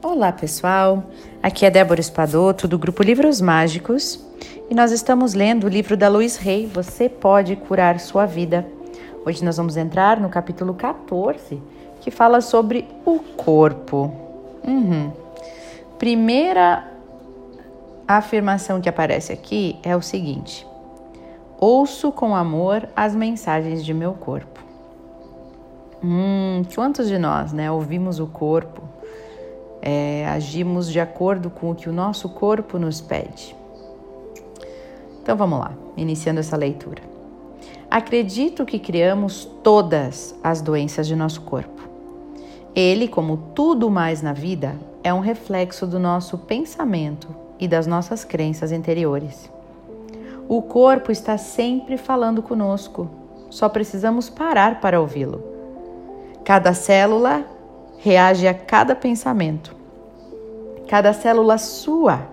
Olá pessoal, aqui é Débora Espadoto do grupo Livros Mágicos e nós estamos lendo o livro da Luiz Rey, Você Pode Curar Sua Vida. Hoje nós vamos entrar no capítulo 14, que fala sobre o corpo. Uhum. Primeira afirmação que aparece aqui é o seguinte: Ouço com amor as mensagens de meu corpo. Hum, quantos de nós, né, ouvimos o corpo? É, agimos de acordo com o que o nosso corpo nos pede. Então vamos lá, iniciando essa leitura. Acredito que criamos todas as doenças de nosso corpo. Ele, como tudo mais na vida, é um reflexo do nosso pensamento e das nossas crenças interiores. O corpo está sempre falando conosco, só precisamos parar para ouvi-lo. Cada célula reage a cada pensamento. Cada célula sua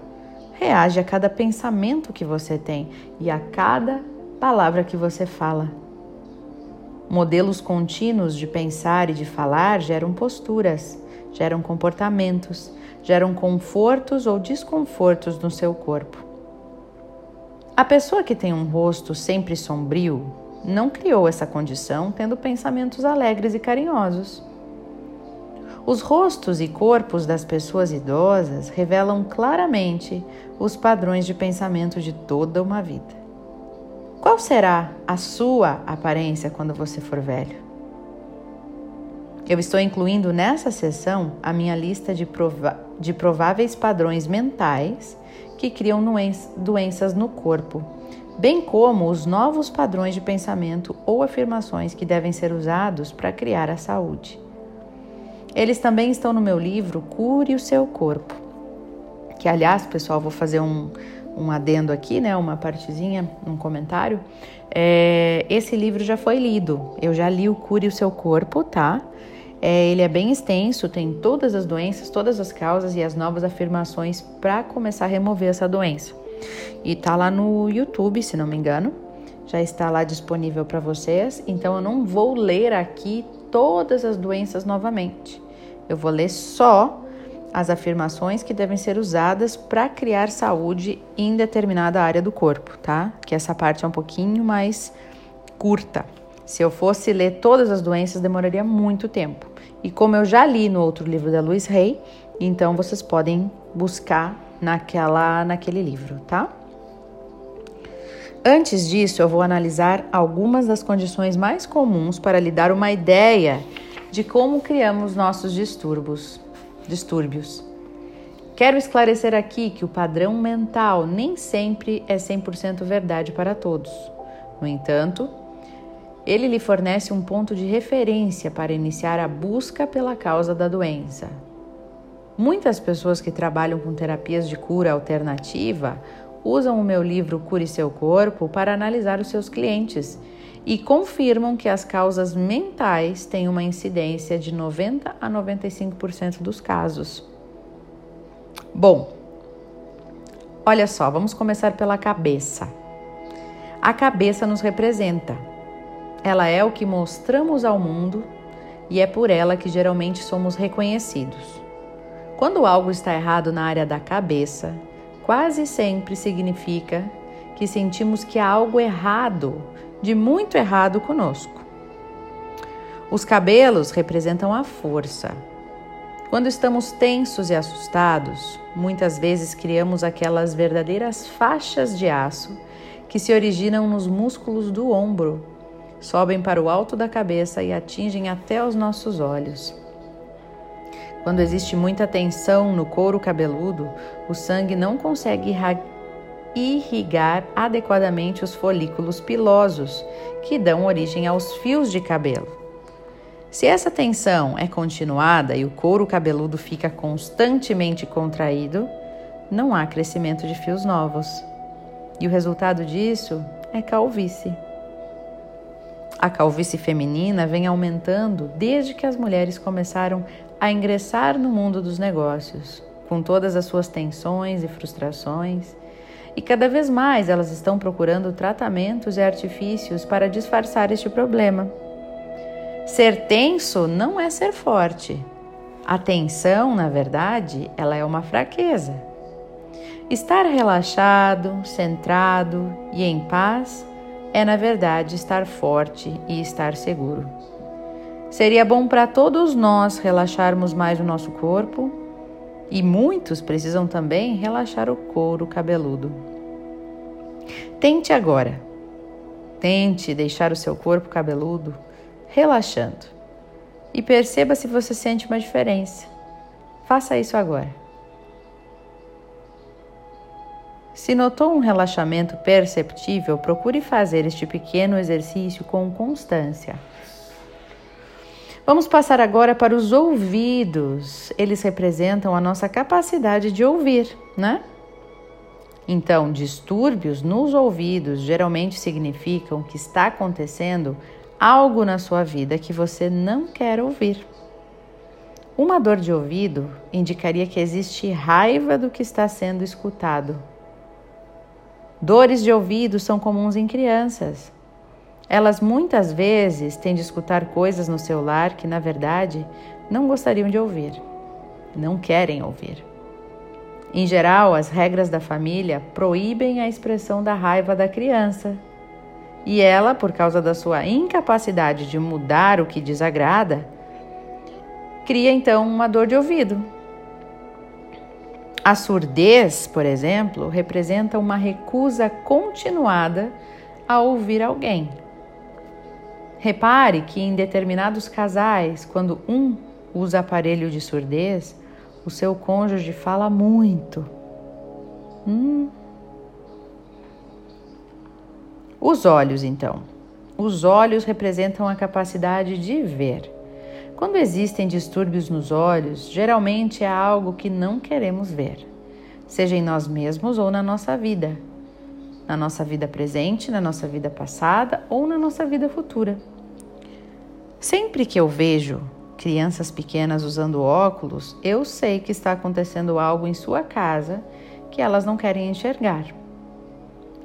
reage a cada pensamento que você tem e a cada palavra que você fala. Modelos contínuos de pensar e de falar geram posturas, geram comportamentos, geram confortos ou desconfortos no seu corpo. A pessoa que tem um rosto sempre sombrio não criou essa condição tendo pensamentos alegres e carinhosos. Os rostos e corpos das pessoas idosas revelam claramente os padrões de pensamento de toda uma vida. Qual será a sua aparência quando você for velho? Eu estou incluindo nessa sessão a minha lista de, prova de prováveis padrões mentais que criam doenças no corpo, bem como os novos padrões de pensamento ou afirmações que devem ser usados para criar a saúde. Eles também estão no meu livro Cure o Seu Corpo. Que, aliás, pessoal, vou fazer um, um adendo aqui, né? Uma partezinha, um comentário. É, esse livro já foi lido. Eu já li o Cure o Seu Corpo, tá? É, ele é bem extenso, tem todas as doenças, todas as causas e as novas afirmações para começar a remover essa doença. E tá lá no YouTube, se não me engano. Já está lá disponível para vocês. Então eu não vou ler aqui todas as doenças novamente. Eu vou ler só as afirmações que devem ser usadas para criar saúde em determinada área do corpo, tá? Que essa parte é um pouquinho mais curta. Se eu fosse ler todas as doenças, demoraria muito tempo. E como eu já li no outro livro da Luiz Rey, então vocês podem buscar naquela, naquele livro, tá? Antes disso, eu vou analisar algumas das condições mais comuns para lhe dar uma ideia de como criamos nossos distúrbios. distúrbios. Quero esclarecer aqui que o padrão mental nem sempre é 100% verdade para todos. No entanto, ele lhe fornece um ponto de referência para iniciar a busca pela causa da doença. Muitas pessoas que trabalham com terapias de cura alternativa usam o meu livro Cure Seu Corpo para analisar os seus clientes e confirmam que as causas mentais têm uma incidência de 90 a 95% dos casos. Bom, olha só, vamos começar pela cabeça. A cabeça nos representa. Ela é o que mostramos ao mundo e é por ela que geralmente somos reconhecidos. Quando algo está errado na área da cabeça, quase sempre significa que sentimos que há algo errado de muito errado conosco. Os cabelos representam a força. Quando estamos tensos e assustados, muitas vezes criamos aquelas verdadeiras faixas de aço que se originam nos músculos do ombro, sobem para o alto da cabeça e atingem até os nossos olhos. Quando existe muita tensão no couro cabeludo, o sangue não consegue irrigar adequadamente os folículos pilosos, que dão origem aos fios de cabelo. Se essa tensão é continuada e o couro cabeludo fica constantemente contraído, não há crescimento de fios novos. E o resultado disso é calvície. A calvície feminina vem aumentando desde que as mulheres começaram a ingressar no mundo dos negócios, com todas as suas tensões e frustrações e cada vez mais elas estão procurando tratamentos e artifícios para disfarçar este problema. Ser tenso não é ser forte. A tensão, na verdade, ela é uma fraqueza. Estar relaxado, centrado e em paz é, na verdade, estar forte e estar seguro. Seria bom para todos nós relaxarmos mais o nosso corpo e muitos precisam também relaxar o couro cabeludo. Tente agora. Tente deixar o seu corpo cabeludo relaxando e perceba se você sente uma diferença. Faça isso agora. Se notou um relaxamento perceptível, procure fazer este pequeno exercício com constância. Vamos passar agora para os ouvidos. Eles representam a nossa capacidade de ouvir, né? Então, distúrbios nos ouvidos geralmente significam que está acontecendo algo na sua vida que você não quer ouvir. Uma dor de ouvido indicaria que existe raiva do que está sendo escutado. Dores de ouvido são comuns em crianças. Elas muitas vezes têm de escutar coisas no celular que, na verdade, não gostariam de ouvir, não querem ouvir. Em geral, as regras da família proíbem a expressão da raiva da criança. E ela, por causa da sua incapacidade de mudar o que desagrada, cria então uma dor de ouvido. A surdez, por exemplo, representa uma recusa continuada a ouvir alguém. Repare que em determinados casais, quando um usa aparelho de surdez, o seu cônjuge fala muito. Hum. Os olhos, então. Os olhos representam a capacidade de ver. Quando existem distúrbios nos olhos, geralmente é algo que não queremos ver, seja em nós mesmos ou na nossa vida, na nossa vida presente, na nossa vida passada ou na nossa vida futura. Sempre que eu vejo crianças pequenas usando óculos, eu sei que está acontecendo algo em sua casa que elas não querem enxergar.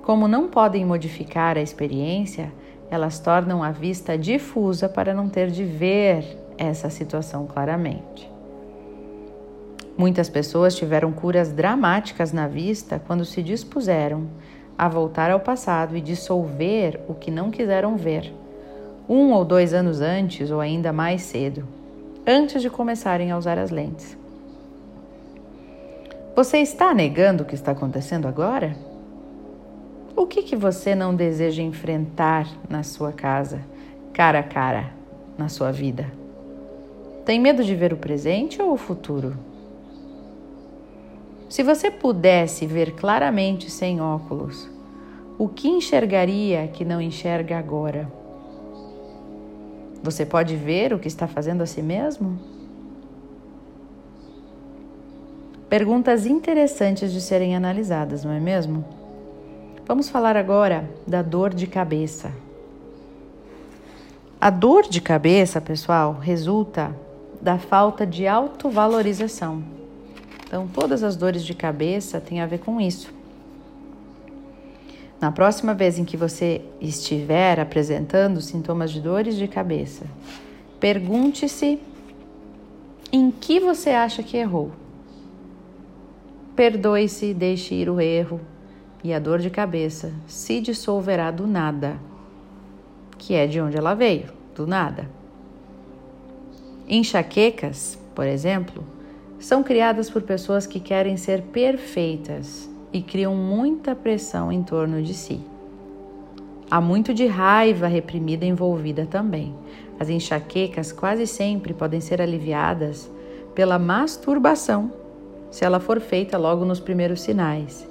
Como não podem modificar a experiência, elas tornam a vista difusa para não ter de ver essa situação claramente. Muitas pessoas tiveram curas dramáticas na vista quando se dispuseram a voltar ao passado e dissolver o que não quiseram ver um ou dois anos antes ou ainda mais cedo, antes de começarem a usar as lentes. Você está negando o que está acontecendo agora? O que, que você não deseja enfrentar na sua casa, cara a cara, na sua vida? Tem medo de ver o presente ou o futuro? Se você pudesse ver claramente sem óculos, o que enxergaria que não enxerga agora? Você pode ver o que está fazendo a si mesmo? Perguntas interessantes de serem analisadas, não é mesmo? Vamos falar agora da dor de cabeça. A dor de cabeça, pessoal, resulta da falta de autovalorização. Então, todas as dores de cabeça têm a ver com isso. Na próxima vez em que você estiver apresentando sintomas de dores de cabeça, pergunte-se em que você acha que errou. Perdoe-se, deixe ir o erro e a dor de cabeça se dissolverá do nada, que é de onde ela veio, do nada. Enxaquecas, por exemplo, são criadas por pessoas que querem ser perfeitas e criam muita pressão em torno de si. Há muito de raiva reprimida envolvida também. As enxaquecas quase sempre podem ser aliviadas pela masturbação, se ela for feita logo nos primeiros sinais,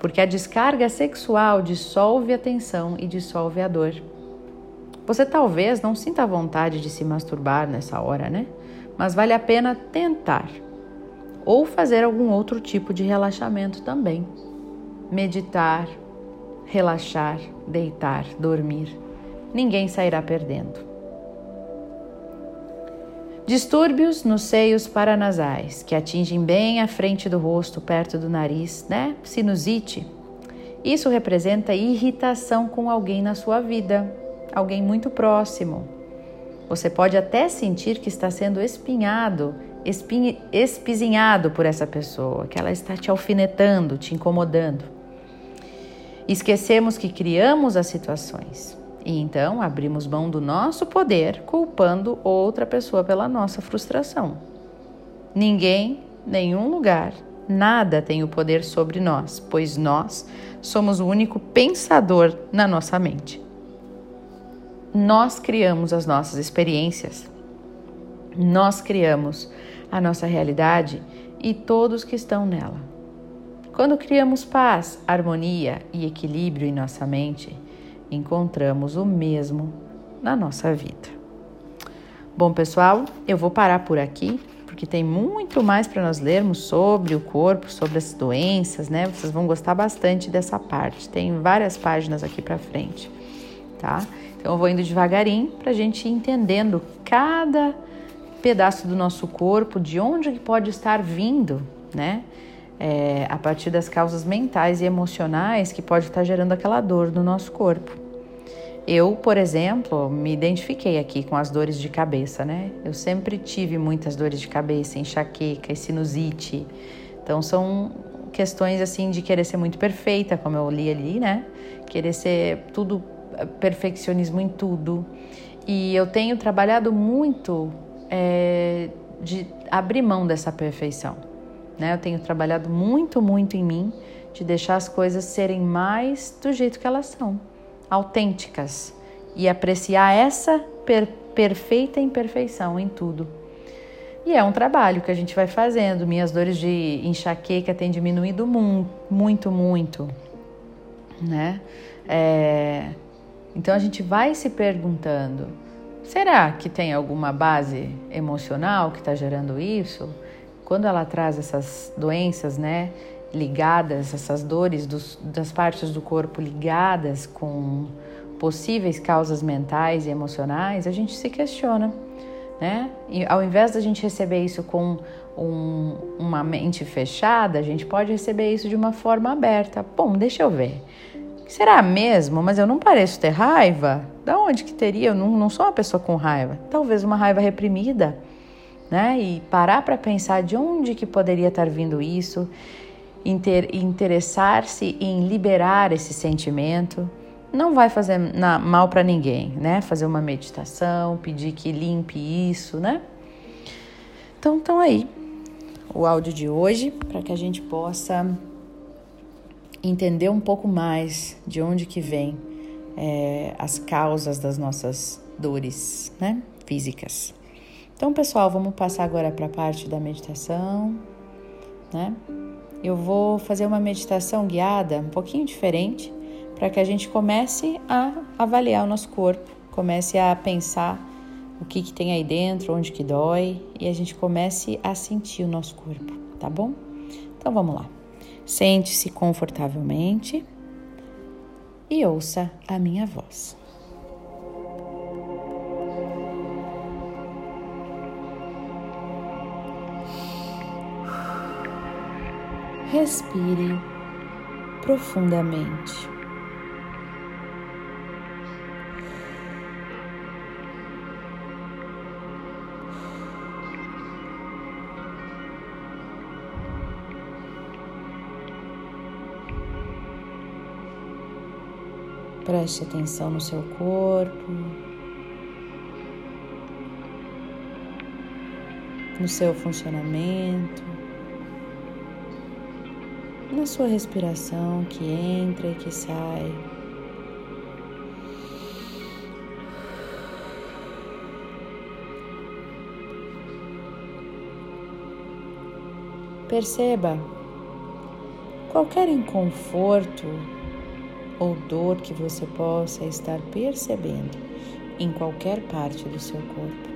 porque a descarga sexual dissolve a tensão e dissolve a dor. Você talvez não sinta vontade de se masturbar nessa hora, né? Mas vale a pena tentar ou fazer algum outro tipo de relaxamento também. Meditar, relaxar, deitar, dormir. Ninguém sairá perdendo. Distúrbios nos seios paranasais, que atingem bem a frente do rosto, perto do nariz, né? Sinusite. Isso representa irritação com alguém na sua vida, alguém muito próximo. Você pode até sentir que está sendo espinhado espizinhado por essa pessoa, que ela está te alfinetando, te incomodando. Esquecemos que criamos as situações e então abrimos mão do nosso poder, culpando outra pessoa pela nossa frustração. Ninguém, nenhum lugar, nada tem o poder sobre nós, pois nós somos o único pensador na nossa mente. Nós criamos as nossas experiências, nós criamos a nossa realidade e todos que estão nela. Quando criamos paz, harmonia e equilíbrio em nossa mente, encontramos o mesmo na nossa vida. Bom, pessoal, eu vou parar por aqui, porque tem muito mais para nós lermos sobre o corpo, sobre as doenças, né? Vocês vão gostar bastante dessa parte. Tem várias páginas aqui para frente, tá? Então eu vou indo devagarinho para a gente ir entendendo cada pedaço do nosso corpo, de onde pode estar vindo, né? É, a partir das causas mentais e emocionais que pode estar gerando aquela dor no nosso corpo. Eu, por exemplo, me identifiquei aqui com as dores de cabeça, né? Eu sempre tive muitas dores de cabeça, enxaqueca, sinusite. Então são questões assim de querer ser muito perfeita, como eu li ali, né? Querer ser tudo perfeccionismo em tudo. E eu tenho trabalhado muito é, de abrir mão dessa perfeição. Né? Eu tenho trabalhado muito, muito em mim de deixar as coisas serem mais do jeito que elas são, autênticas, e apreciar essa per perfeita imperfeição em tudo. E é um trabalho que a gente vai fazendo. Minhas dores de enxaqueca têm diminuído muito, muito, né? É... Então a gente vai se perguntando Será que tem alguma base emocional que está gerando isso? Quando ela traz essas doenças, né, ligadas, essas dores dos, das partes do corpo ligadas com possíveis causas mentais e emocionais, a gente se questiona, né? E ao invés da gente receber isso com um, uma mente fechada, a gente pode receber isso de uma forma aberta. Bom, deixa eu ver. Será mesmo? Mas eu não pareço ter raiva? Da onde que teria? Eu não, não sou uma pessoa com raiva. Talvez uma raiva reprimida, né? E parar para pensar de onde que poderia estar vindo isso, inter, interessar-se em liberar esse sentimento, não vai fazer mal para ninguém, né? Fazer uma meditação, pedir que limpe isso, né? Então, então aí o áudio de hoje para que a gente possa entender um pouco mais de onde que vem é, as causas das nossas dores, né, físicas. Então, pessoal, vamos passar agora para a parte da meditação, né? Eu vou fazer uma meditação guiada, um pouquinho diferente, para que a gente comece a avaliar o nosso corpo, comece a pensar o que, que tem aí dentro, onde que dói, e a gente comece a sentir o nosso corpo, tá bom? Então vamos lá. Sente-se confortavelmente e ouça a minha voz. Respire profundamente. Preste atenção no seu corpo, no seu funcionamento, na sua respiração que entra e que sai. Perceba qualquer inconforto ou dor que você possa estar percebendo em qualquer parte do seu corpo.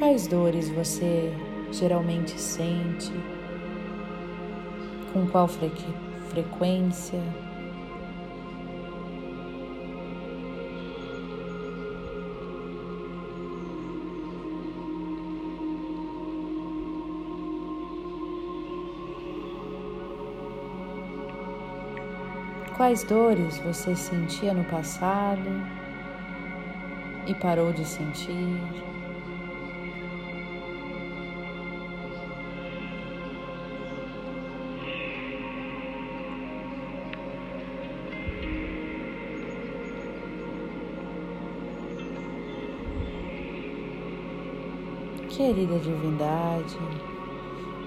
Quais dores você geralmente sente? com qual fre frequência. Quais dores você sentia no passado e parou de sentir? Querida divindade,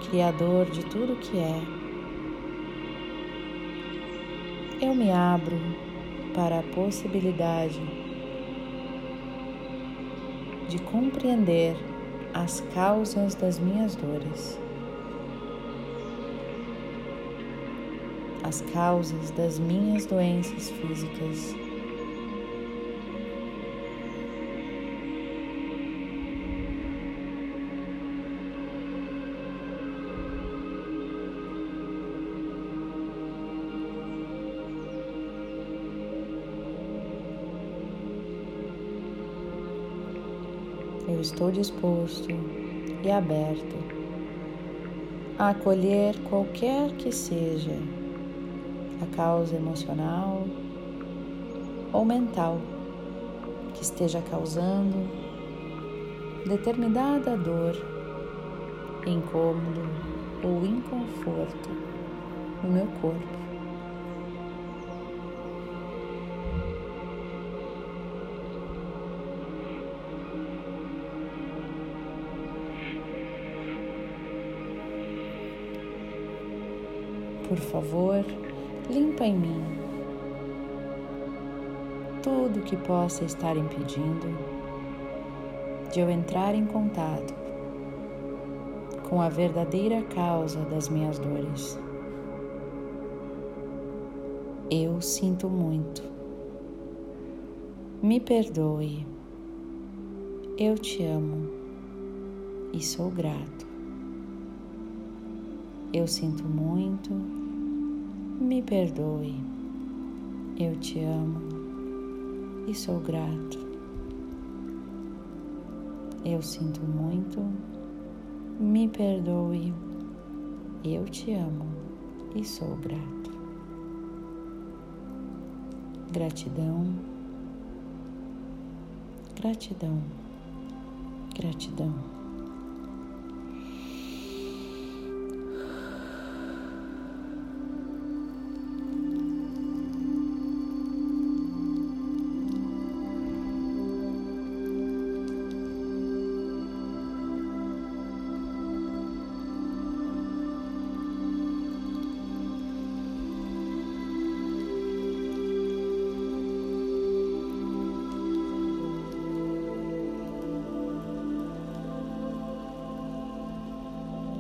Criador de tudo que é, eu me abro para a possibilidade de compreender as causas das minhas dores, as causas das minhas doenças físicas. Estou disposto e aberto a acolher qualquer que seja a causa emocional ou mental que esteja causando determinada dor, incômodo ou inconforto no meu corpo. Por favor, limpa em mim tudo que possa estar impedindo de eu entrar em contato com a verdadeira causa das minhas dores. Eu sinto muito. Me perdoe. Eu te amo e sou grato. Eu sinto muito, me perdoe. Eu te amo e sou grato. Eu sinto muito, me perdoe. Eu te amo e sou grato. Gratidão, gratidão, gratidão.